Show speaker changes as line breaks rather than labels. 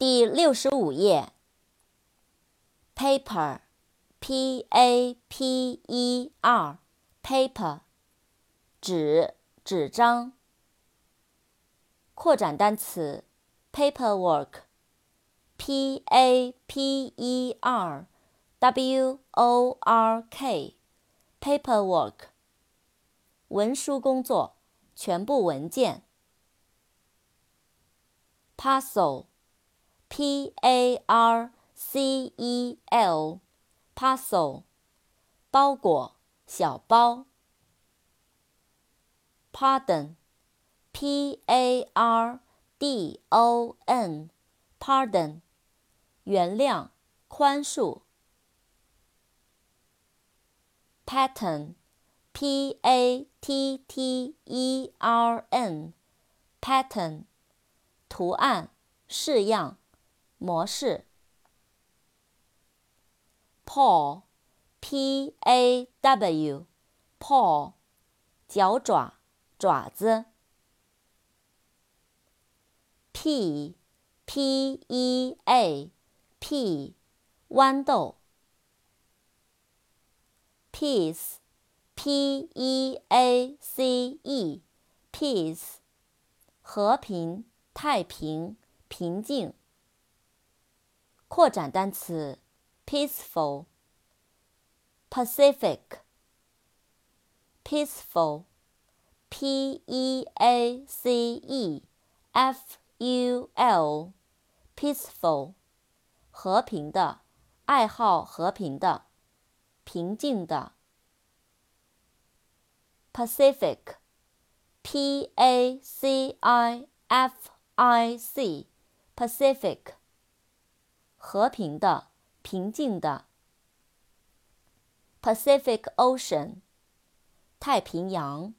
第六十五页。paper，p-a-p-e-r，paper，纸，纸张。扩展单词，paperwork，p-a-p-e-r-w-o-r-k，paperwork，文书工作，全部文件。parcel parcel, parcel, 包裹，小包。pardon，p-a-r-d-o-n，pardon，原谅，宽恕。pattern，p-a-t-t-e-r-n，pattern。图案、式样、模式。paw，p-a-w，paw，脚爪、爪子。P, P E A, P，豌豆。peace，p-e-a-c-e，peace，和平。太平，平静。扩展单词：peaceful、Pacific、peaceful、P-E-A-C-E-F-U-L、peaceful，和平的，爱好和平的，平静的。pacific，p-a-c-i-f。I C Pacific 和平的平静的 pacific ocean 太平洋